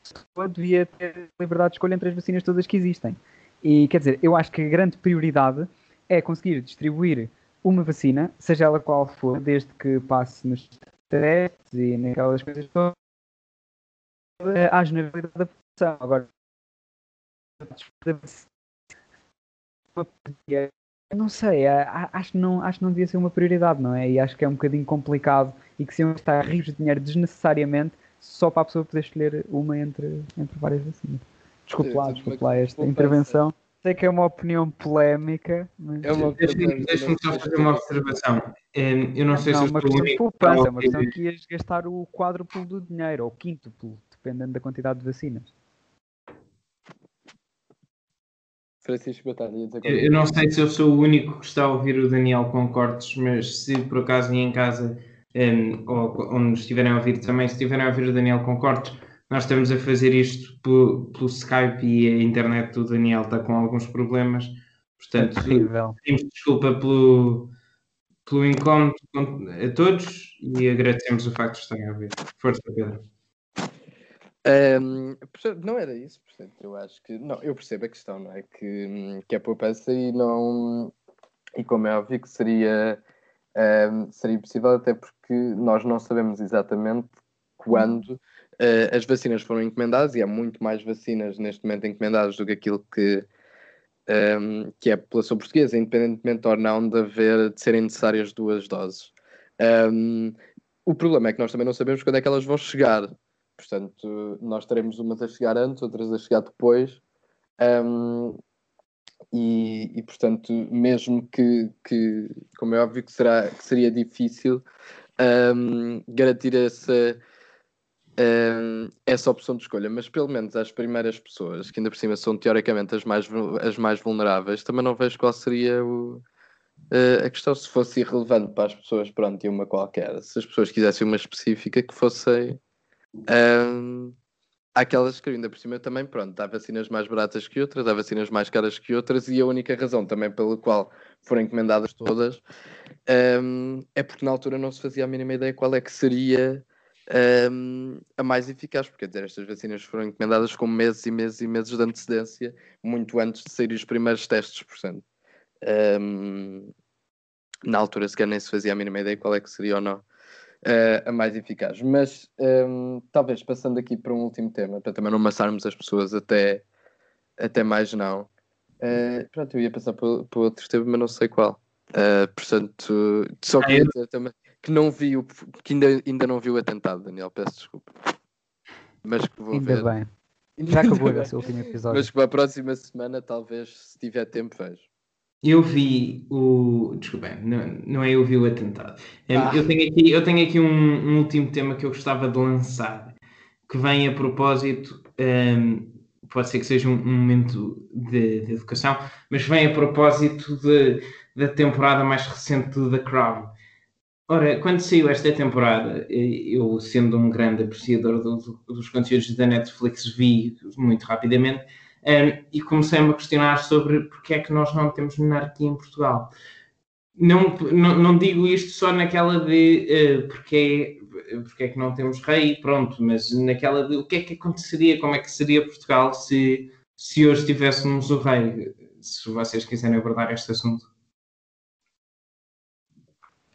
Só devia ter liberdade de escolha entre as vacinas todas que existem. E quer dizer, eu acho que a grande prioridade é conseguir distribuir uma vacina, seja ela qual for, desde que passe nos testes e naquelas coisas todas, à generalidade da população. Agora, não sei, acho que não, acho que não devia ser uma prioridade, não é? E acho que é um bocadinho complicado e que se iam gastar rios de dinheiro desnecessariamente só para a pessoa poder escolher uma entre, entre várias vacinas. Desculpe lá, desculpe lá esta intervenção. Sei que é uma opinião polémica, mas... É uma Deixa-me só fazer uma observação. Eu não sei não, se uma questão de poupança, é uma questão que ias gastar o quádruplo do dinheiro, ou o quíntuplo, dependendo da quantidade de vacinas. Francisco Batalha, Eu não sei se eu sou o único que está a ouvir o Daniel com cortes, mas se por acaso em casa um, ou onde estiverem a ouvir também, se estiverem a ouvir o Daniel com cortes, nós estamos a fazer isto pelo, pelo Skype e a internet do Daniel está com alguns problemas. Portanto, é pedimos desculpa pelo, pelo incómodo a todos e agradecemos o facto de estarem a ouvir. Força, Pedro. Um, não era isso, portanto, eu acho que. Não, eu percebo a questão, não é? Que, que é poupança e não. E como é óbvio que seria, um, seria impossível, até porque nós não sabemos exatamente quando as vacinas foram encomendadas, e há muito mais vacinas neste momento encomendadas do que aquilo que, um, que é a população portuguesa, independentemente ou não de, haver, de serem necessárias duas doses. o problema é que nós também não sabemos quando é que elas vão chegar. Portanto, nós teremos umas a chegar antes, outras a chegar depois. Um, e, e, portanto, mesmo que, que, como é óbvio que, será, que seria difícil um, garantir essa, essa opção de escolha, mas pelo menos às primeiras pessoas, que ainda por cima são teoricamente as mais, as mais vulneráveis, também não vejo qual seria o, uh, a questão se fosse irrelevante para as pessoas, pronto, e uma qualquer. Se as pessoas quisessem uma específica, que fosse um, aquelas que ainda por cima também, pronto, há vacinas mais baratas que outras, há vacinas mais caras que outras, e a única razão também pela qual foram encomendadas todas um, é porque na altura não se fazia a mínima ideia qual é que seria um, a mais eficaz, porque dizer, estas vacinas foram encomendadas com meses e meses e meses de antecedência, muito antes de sair os primeiros testes, portanto. Um, na altura sequer nem se fazia a mínima ideia qual é que seria ou não uh, a mais eficaz. Mas um, talvez passando aqui para um último tema, para também não amassarmos as pessoas até, até mais não. Uh, pronto, eu ia passar para, para outro tema, mas não sei qual. Uh, portanto, só queria dizer também que não vi o, que ainda, ainda não viu o atentado, Daniel, peço desculpa. Mas que vou ainda ver. bem. Já acabou esse [laughs] último episódio. Mas que para a próxima semana, talvez, se tiver tempo, vejo. Eu vi o. Desculpem, não, não é eu vi o atentado. Ah. Eu tenho aqui, eu tenho aqui um, um, último tema que eu gostava de lançar, que vem a propósito. Um, pode ser que seja um, um momento de, de, educação, mas vem a propósito de, da temporada mais recente do The Crown. Ora, quando saiu esta temporada, eu, sendo um grande apreciador do, do, dos conteúdos da Netflix, vi muito rapidamente um, e comecei-me a questionar sobre porque é que nós não temos monarquia em Portugal. Não, não, não digo isto só naquela de uh, porque, é, porque é que não temos rei, pronto, mas naquela de o que é que aconteceria, como é que seria Portugal se, se hoje tivéssemos o rei, se vocês quiserem abordar este assunto.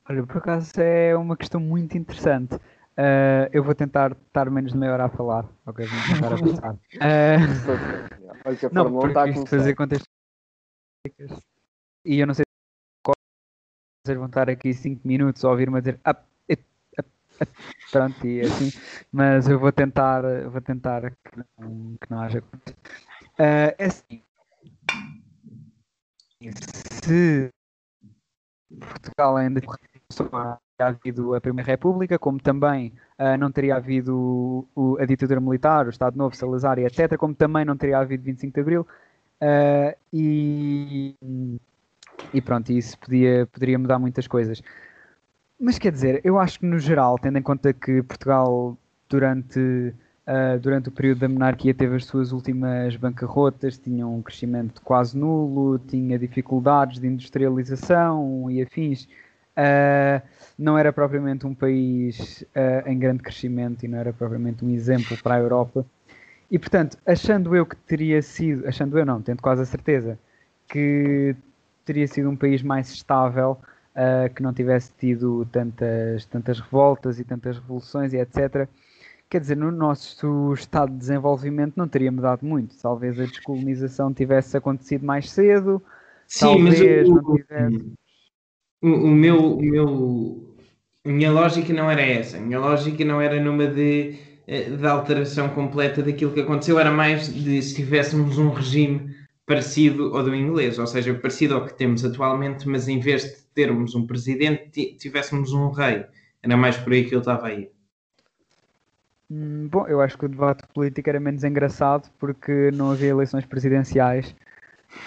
Olha, por acaso é uma questão muito interessante. Uh, eu vou tentar estar menos de meia hora a falar. Ok, vamos tentar a [laughs] pensar. Uh, Olha que a não, porque está isto fazer contexto. E eu não sei se vocês vão estar aqui 5 minutos a ouvir-me dizer up, it, up, up, pronto, e assim, mas eu vou tentar, vou tentar que não, que não haja. Uh, é assim. Se Portugal ainda teria havido a Primeira República, como também uh, não teria havido o, a ditadura militar, o Estado Novo, Salazar e etc., como também não teria havido 25 de Abril. Uh, e, e pronto, isso podia, poderia mudar muitas coisas. Mas quer dizer, eu acho que no geral, tendo em conta que Portugal durante, uh, durante o período da monarquia teve as suas últimas bancarrotas, tinha um crescimento quase nulo, tinha dificuldades de industrialização e afins. Uh, não era propriamente um país uh, em grande crescimento e não era propriamente um exemplo para a Europa. E portanto, achando eu que teria sido, achando eu não, tendo quase a certeza, que teria sido um país mais estável, uh, que não tivesse tido tantas, tantas revoltas e tantas revoluções e etc. Quer dizer, no nosso estado de desenvolvimento não teria mudado muito. Talvez a descolonização tivesse acontecido mais cedo, Sim, talvez mas não tivesse o, o, meu, o meu, a minha lógica não era essa. A minha lógica não era numa de, eh, de alteração completa daquilo que aconteceu, era mais de se tivéssemos um regime parecido ao do inglês, ou seja, parecido ao que temos atualmente, mas em vez de termos um presidente, tivéssemos um rei. Era mais por aí que eu estava aí. Hum, bom, eu acho que o debate político era menos engraçado porque não havia eleições presidenciais.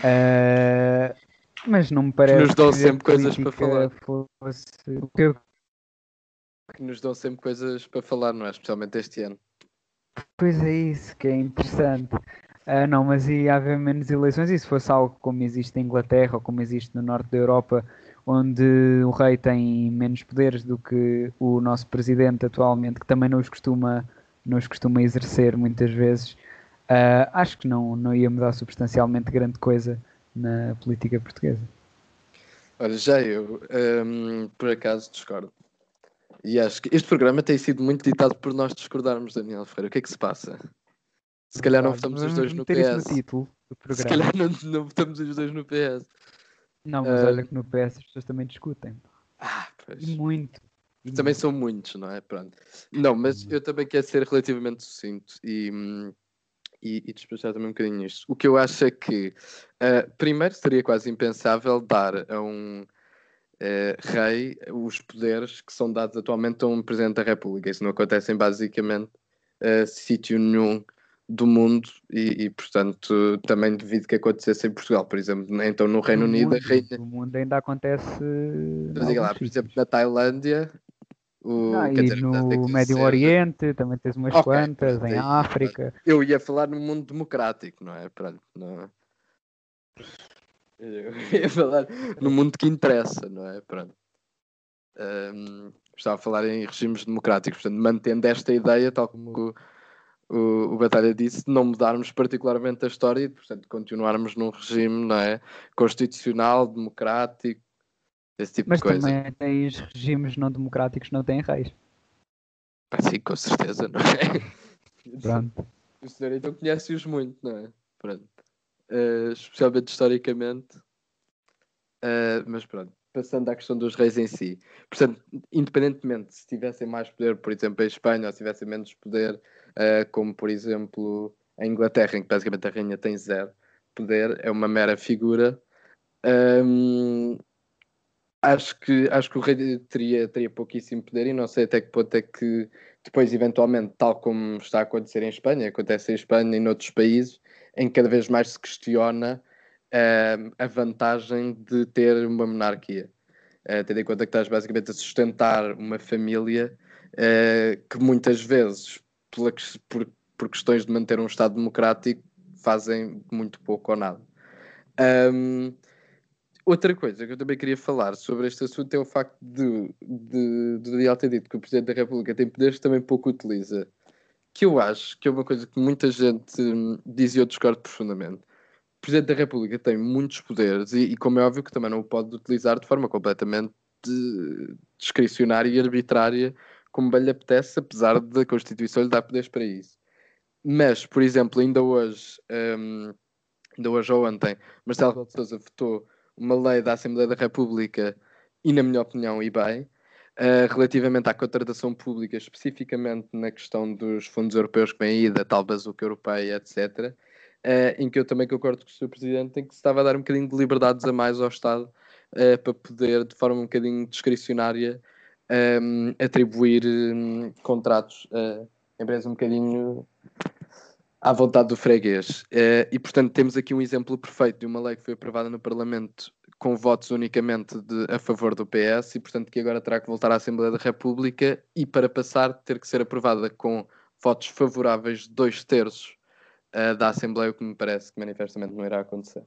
Uh, mas não me parece que nos dão sempre coisas para falar. Fosse... Que nos dão sempre coisas para falar, não é? Especialmente este ano. Pois é isso que é interessante. Uh, não, mas ia haver menos eleições e se fosse algo como existe em Inglaterra ou como existe no norte da Europa, onde o rei tem menos poderes do que o nosso presidente atualmente, que também não os costuma, não os costuma exercer muitas vezes, uh, acho que não, não ia mudar substancialmente grande coisa na política portuguesa. Olha, já eu, um, por acaso, discordo. E acho que este programa tem sido muito ditado por nós discordarmos, Daniel Ferreira. O que é que se passa? Se calhar não votamos os dois no PS. No título do programa. Se calhar não, não votamos os dois no PS. Não, mas uh... olha que no PS as pessoas também discutem. Ah, pois. E muito. Também muito. são muitos, não é? Pronto. Não, mas eu também quero ser relativamente sucinto e hum, e, e despachar também um bocadinho isto. O que eu acho é que, uh, primeiro, seria quase impensável dar a um uh, rei os poderes que são dados atualmente a um Presidente da República. Isso não acontece em basicamente uh, sítio nenhum do mundo e, e, portanto, também devido que acontecesse em Portugal, por exemplo. Então, no Reino no Unido, mundo, a rainha. No mundo ainda acontece. Mas, lá, por exemplo, na Tailândia, o, ah, e dizer, no Médio Oriente também tens umas okay, quantas, em África. Eu ia falar no mundo democrático, não é? Pronto, não... Eu [laughs] ia falar no mundo que interessa, não é? Pronto. Um, estava a falar em regimes democráticos, portanto, mantendo esta ideia, tal como o, o, o Batalha disse, de não mudarmos particularmente a história e, portanto, continuarmos num regime não é, constitucional, democrático, esse tipo Mas de coisa. também tens regimes não democráticos que não têm reis. Pá, sim, com certeza, não é? Pronto. O senhor então conhece-os muito, não é? Pronto. Uh, especialmente historicamente. Uh, mas pronto, passando à questão dos reis em si. Portanto, independentemente se tivessem mais poder, por exemplo, em Espanha, ou se tivessem menos poder, uh, como por exemplo a Inglaterra, em que basicamente a rainha tem zero poder, é uma mera figura. Um, acho que, acho que o rei teria, teria pouquíssimo poder e não sei até que ponto é que depois, eventualmente, tal como está a acontecer em Espanha, acontece em Espanha e noutros países, em que cada vez mais se questiona uh, a vantagem de ter uma monarquia. Uh, tendo em conta que estás basicamente a sustentar uma família uh, que muitas vezes, pela, por, por questões de manter um Estado democrático, fazem muito pouco ou nada. Um, Outra coisa que eu também queria falar sobre este assunto é o facto de, de, de Daniel ter dito que o Presidente da República tem poderes que também pouco utiliza. Que eu acho que é uma coisa que muita gente hum, diz e eu discordo profundamente. O Presidente da República tem muitos poderes e, e, como é óbvio, que também não o pode utilizar de forma completamente discricionária e arbitrária, como bem lhe apetece, apesar da Constituição lhe dar poderes para isso. Mas, por exemplo, ainda hoje, um, ainda hoje ou ontem, Marcelo de Souza votou uma lei da Assembleia da República e, na minha opinião, e bem, uh, relativamente à contratação pública, especificamente na questão dos fundos europeus que vêm aí, da tal bazuca europeia, etc., uh, eh, em que eu também concordo com o Sr. Presidente, em que se estava a dar um bocadinho de liberdades a mais ao Estado uh, para poder, de forma um bocadinho discricionária, um, atribuir um, contratos a empresas um bocadinho à vontade do freguês. Uh, e, portanto, temos aqui um exemplo perfeito de uma lei que foi aprovada no Parlamento com votos unicamente de, a favor do PS e, portanto, que agora terá que voltar à Assembleia da República e, para passar, ter que ser aprovada com votos favoráveis de dois terços uh, da Assembleia, o que me parece que manifestamente não irá acontecer.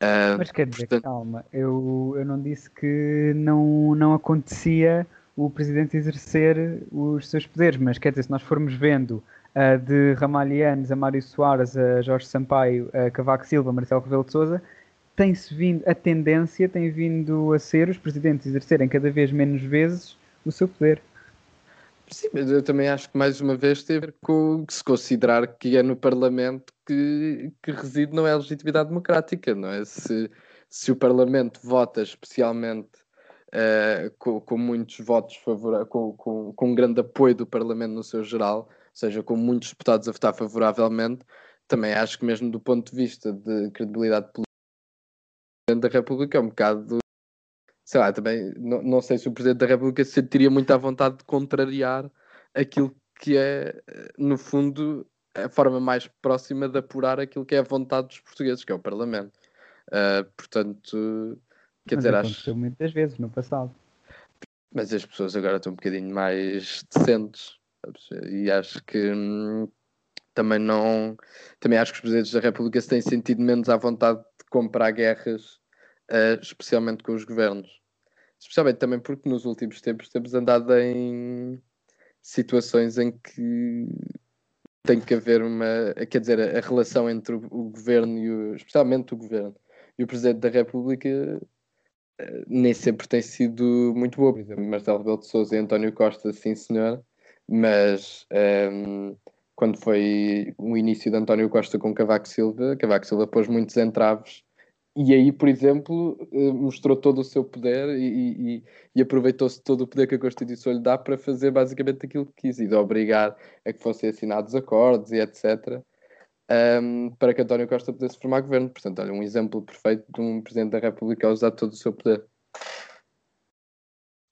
Uh, Mas quer dizer, portanto... calma, eu, eu não disse que não, não acontecia o Presidente exercer os seus poderes, mas quer dizer, se nós formos vendo uh, de Ramalhianes a Mário Soares, a Jorge Sampaio, a Cavaco Silva, Marcelo Rebelo de Sousa, tem-se vindo, a tendência tem vindo a ser os presidentes exercerem cada vez menos vezes o seu poder. Sim, mas eu também acho que mais uma vez tem a ver com se considerar que é no Parlamento que, que reside não é a legitimidade democrática, não é? Se, se o Parlamento vota especialmente uh, com, com, muitos votos favoráveis, com, com, com um grande apoio do Parlamento no seu geral, seja, com muitos deputados a votar favoravelmente, também acho que mesmo do ponto de vista de credibilidade política da República é um bocado sei lá, também não, não sei se o Presidente da República se sentiria muito à vontade de contrariar aquilo que é, no fundo, a forma mais próxima de apurar aquilo que é a vontade dos portugueses, que é o Parlamento. Uh, portanto, quer Mas dizer, acho. muitas vezes no passado. Mas as pessoas agora estão um bocadinho mais decentes. E acho que hum, também não. Também acho que os presidentes da República se têm sentido menos à vontade de comprar guerras, uh, especialmente com os governos. Especialmente também porque nos últimos tempos temos andado em situações em que tem que haver uma. Quer dizer, a, relação entre o, governo e o. especialmente o governo e o presidente da República uh, nem sempre tem sido muito boa. Por exemplo, Marcelo Rebelo de Souza e António Costa, sim senhor, mas um, ehm, quando foi o início de António Costa com Cavaco Silva, Cavaco Silva pôs muitos entraves e aí, por exemplo, eh, mostrou todo o seu poder e, e, e aproveitou-se todo o poder que a Constituição lhe dá para fazer basicamente aquilo que quis e de obrigar a que fossem assinados acordos e etc. Um, ehm, para que António Costa pudesse formar governo. Portanto, olha, um exemplo perfeito de um Presidente da República a usar todo o seu poder.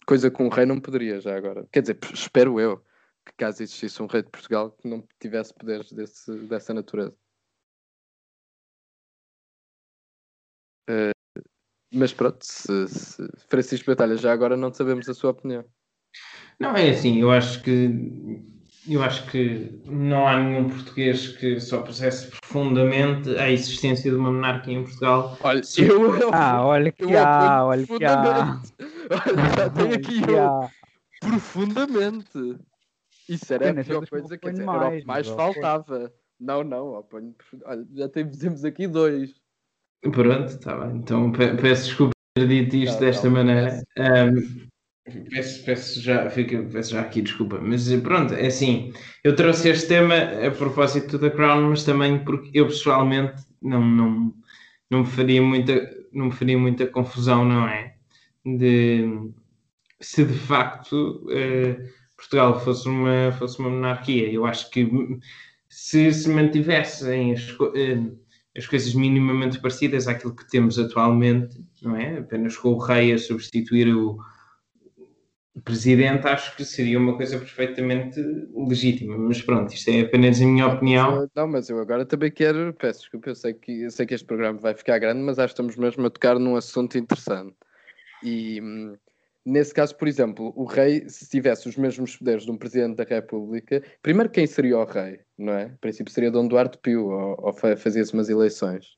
Coisa que um rei não poderia já agora. Quer dizer, espero eu que caso existisse um rei de Portugal que não tivesse poderes desse, dessa natureza. Uh, mas pronto, se, se Francisco Batalha já agora não sabemos a sua opinião. Não, é assim, eu acho que eu acho que não há nenhum português que só processe profundamente a existência de uma monarquia em Portugal. Olha, eu, eu, ah, olha que há, olha que há. Olha, já tenho aqui eu. profundamente. Isso era a pior coisa, quer dizer, mais, era o que mais faltava. Não, não, oponho. Olha, já temos aqui dois. Pronto, está bem. Então peço desculpa por ter dito isto não, desta não, maneira. Um, peço, peço, já, fica, peço já aqui desculpa. Mas pronto, é assim. Eu trouxe este tema a propósito da Crown, mas também porque eu pessoalmente não, não, não, me, faria muita, não me faria muita confusão, não é? De se de facto. Uh, Portugal fosse uma, fosse uma monarquia. Eu acho que se se mantivessem as, eh, as coisas minimamente parecidas àquilo que temos atualmente, não é? Apenas com o rei a substituir o, presidente, acho que seria uma coisa perfeitamente legítima. Mas pronto, isto é apenas a minha opinião. Não, mas eu agora também quero, peço desculpa, eu sei que, eu sei que este programa vai ficar grande, mas acho que estamos mesmo a tocar num assunto interessante. E hum, Nesse caso, por exemplo, o rei, se tivesse os mesmos poderes de um presidente da República, primeiro quem seria o rei, não é? A princípio seria Dom Duarte Pio, ou, ou fazia-se umas eleições.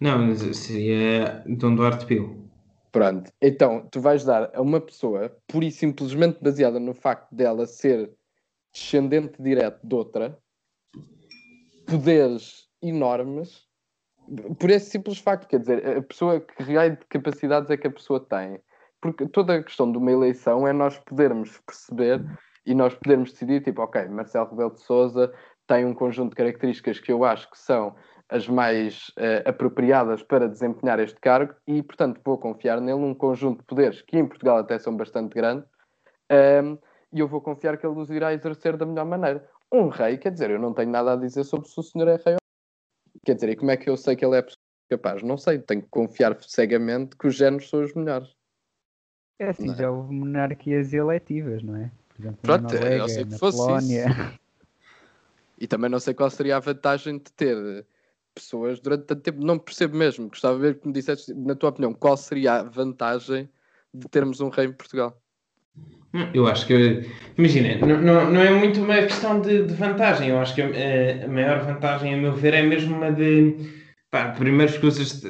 Não, seria Dom Duarte Pio. Pronto, então tu vais dar a uma pessoa, pura e simplesmente baseada no facto dela ser descendente direto de outra, poderes enormes, por esse simples facto, quer dizer, a pessoa que raio de capacidades é que a pessoa tem porque toda a questão de uma eleição é nós podermos perceber e nós podermos decidir, tipo, ok, Marcelo Rebelo de Souza tem um conjunto de características que eu acho que são as mais uh, apropriadas para desempenhar este cargo e, portanto, vou confiar nele um conjunto de poderes que em Portugal até são bastante grandes um, ehm, e eu vou confiar que ele os irá exercer da melhor maneira. Um rei, quer dizer, eu não tenho nada a dizer sobre se o senhor é rei ou. Quer dizer, e como é que eu sei que ele é capaz? Não sei, tenho que confiar cegamente que os géneros são os melhores. É assim, já houve monarquias eletivas, não é? Por exemplo, Pronto, na Noruega, eu sei que fosse Polónia. Isso. [laughs] E também não sei qual seria a vantagem de ter pessoas durante tanto tempo. Não percebo mesmo. Gostava de ver que me disseste, na tua opinião, qual seria a vantagem de termos um rei em Portugal? Eu acho que, imagina, não, não, não é muito uma questão de, de vantagem. Eu acho que a, a, maior vantagem, a meu ver, é mesmo uma de, pá, primeiro as coisas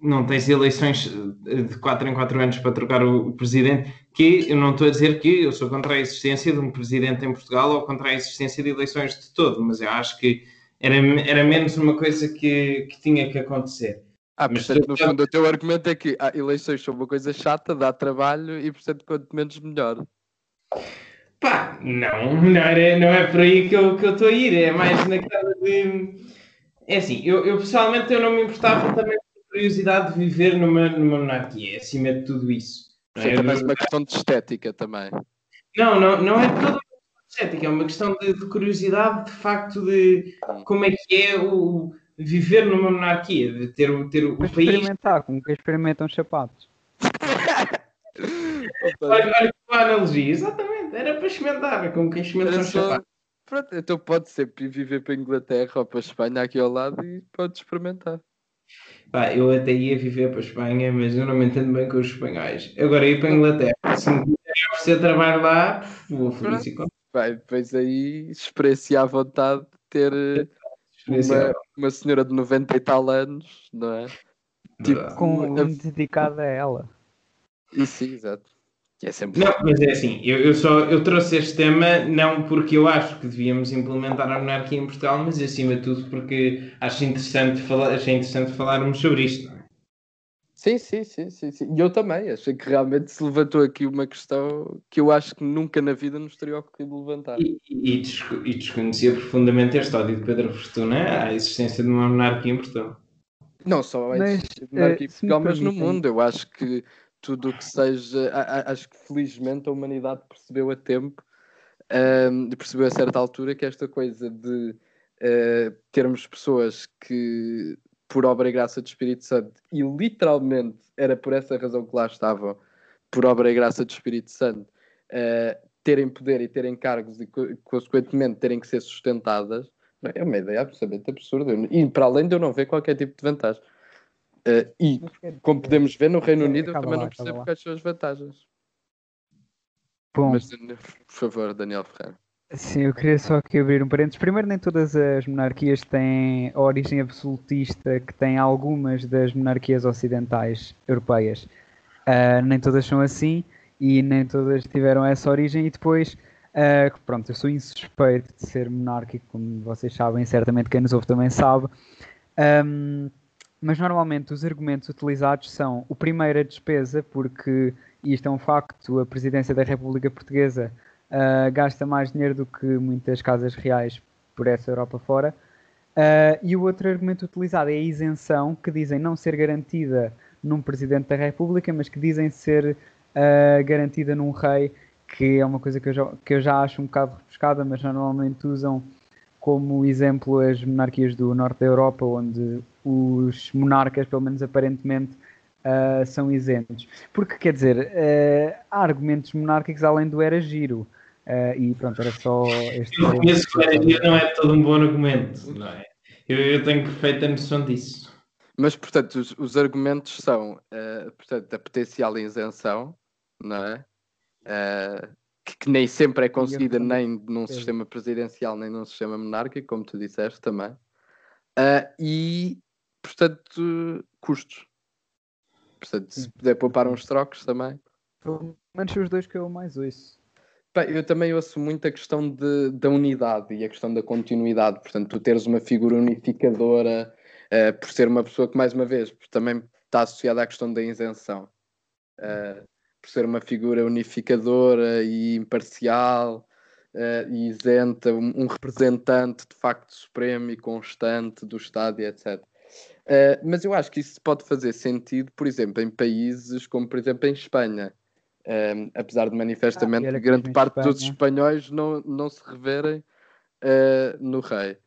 não tens eleições eh, de 4 em 4 anos para trocar o presidente, que eu não estou a dizer que eu sou contra a existência de um presidente em Portugal ou contra a existência de eleições de todo, mas eu acho que era, era menos uma coisa que, que tinha que acontecer. Ah, mas portanto, no fundo, o teu argumento é que ah, eleições são uma coisa chata, dá trabalho e, portanto, quanto menos melhor. Pá, não, não, é, não é por aí que eu, que eu estou a ir, é mais naquela de. É assim, eu, eu pessoalmente eu não me importava também curiosidade de viver numa, numa monarquia, acima de tudo isso. É, é mais uma questão de estética também. Não, não, não é toda uma questão de estética, é uma questão de, de, curiosidade de facto de como é que é o viver numa monarquia, de ter, ter o país. Experimentar, como que experimentam sapatos. [laughs] olha, olha que analogia, exatamente, era para experimentar, como quem experimenta só... sapatos. Pronto, então pode sempre viver para a Inglaterra ou para a Espanha aqui ao lado e pode experimentar. Pá, eu até ia viver para a Espanha, mas eu não me entendo bem com os espanhóis. Agora ir para a Inglaterra, se me oferecer trabalho lá, vou feliz e Vai, depois aí experienciar à vontade de ter uma, uma senhora de 90 e tal anos, não é? Tipo, com um dedicado a ela. Isso, exato. É sempre... Não, mas é assim, eu, eu, só eu trouxe este tema não porque eu acho que devíamos implementar a monarquia em Portugal, mas acima de tudo porque acho interessante falar, achei interessante falarmos sobre isto. Não é? Sim, sim, sim, sim, sim. E eu também, achei que realmente se levantou aqui uma questão que eu acho que nunca na vida nos teria ocorrido levantar. E, e, e desconhecia profundamente este ódio de Pedro Fortuna à existência de uma monarquia em Portugal. Não só a existência de uma monarquia em Portugal, mas no mundo. Eu acho que tudo o que seja. Acho que felizmente a humanidade percebeu a tempo, um, percebeu a certa altura que esta coisa de uh, termos pessoas que, por obra e graça do Espírito Santo, e literalmente era por essa razão que lá estavam, por obra e graça do Espírito Santo, uh, terem poder e terem cargos e, consequentemente, terem que ser sustentadas, é uma ideia absolutamente absurda. E para além de eu não ver qualquer tipo de vantagem. Uh, e, como podemos ver, no Reino Unido eu também não percebo quais são as vantagens. Bom, Mas, por favor, Daniel Ferreira. Sim, eu queria só aqui abrir um parênteses. Primeiro, nem todas as monarquias têm a origem absolutista que têm algumas das monarquias ocidentais europeias. Uh, nem todas são assim. e nem todas tiveram essa origem. E depois, uh, pronto, eu sou insuspeito de ser monárquico, como vocês sabem, certamente quem nos ouve também sabe. Um, mas normalmente os argumentos utilizados são o primeiro a despesa, porque, isto é um facto, a presidência da República Portuguesa uh, gasta mais dinheiro do que muitas casas reais por essa Europa fora. Uh, e o outro argumento utilizado é a isenção, que dizem não ser garantida num Presidente da República, mas que dizem ser uh, garantida num rei, que é uma coisa que eu, já, que eu já acho um bocado refrescada, mas normalmente usam como exemplo as monarquias do norte da Europa, onde os monarcas, pelo menos aparentemente, uh, são isentos. Porque, quer dizer, uh, há argumentos monárquicos além do era giro. Uh, e pronto, era só este. Eu reconheço que o era giro não é todo um bom argumento, não é? Eu, eu tenho perfeita noção disso. Mas, portanto, os, os argumentos são, uh, portanto, a potencial isenção, não é? Uh, que, que, nem sempre é conseguida nem num sistema presidencial, nem num sistema monárquico, como tu disseste também. Uh, e, portanto, custos. Portanto, se puder poupar uns trocos também. Pelo menos os dois que eu mais ouço. Bem, eu também ouço muito a questão de, da unidade e a questão da continuidade. Portanto, tu teres uma figura unificadora uh, por ser uma pessoa que, mais uma vez, também está associada à questão da isenção. Uh, por ser uma figura unificadora e imparcial uh, e isenta, um, um, representante de facto supremo e constante do Estado e etc. mas eu acho que isso pode fazer sentido, por exemplo, em países como, por exemplo, em Espanha. Um, apesar de manifestamente ah, grande parte Espanha. dos espanhóis não, não se reverem uh, no rei.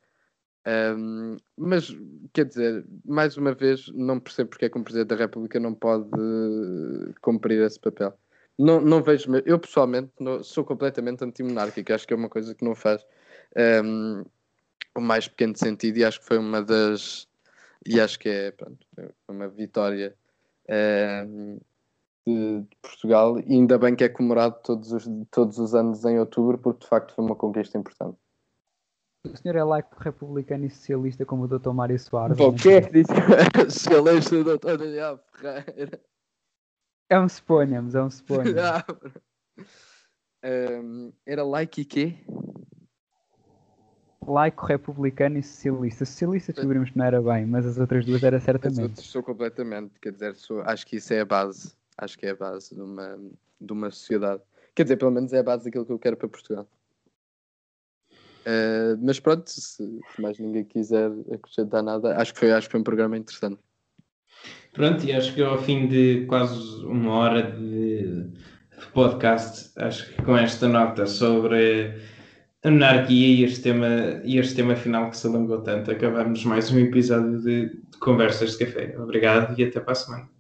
Um, mas, quer dizer, mais uma vez, não percebo porque é que um Presidente da República não pode cumprir esse papel. Não, não vejo, eu pessoalmente não, sou completamente antimonárquico, acho que é uma coisa que não faz um, o mais pequeno sentido e acho que foi uma das. E acho que é pronto, uma vitória um, de, de, Portugal e ainda bem que é comemorado todos os, todos os anos em outubro, porque de facto foi uma conquista importante. O senhor é laico republicano e socialista como o Dr. Mário Soares. Bom, quem é que disse [laughs] socialista o Dr. Daniel Ferreira? É um suponhamos, é um suponhamos. [laughs] um, era laico e quê? Laico, republicano e socialista. Socialista descobrimos que não era bem, mas as outras duas era certamente. As outras sou completamente, quer dizer, sou, acho que isso é a base. Acho que é a base de uma, de uma sociedade. Quer dizer, pelo menos é a base daquilo que eu quero para Portugal. Uh, mas pronto, se, se, mais ninguém quiser acrescentar nada, acho que, foi, acho que foi um programa interessante. Pronto, e acho que ao fim de quase uma hora de, de podcast, acho que com esta nota sobre a monarquia e este tema, e este tema final que se alongou tanto, acabamos mais um episódio de, de Conversas de Café. Obrigado e até para a semana.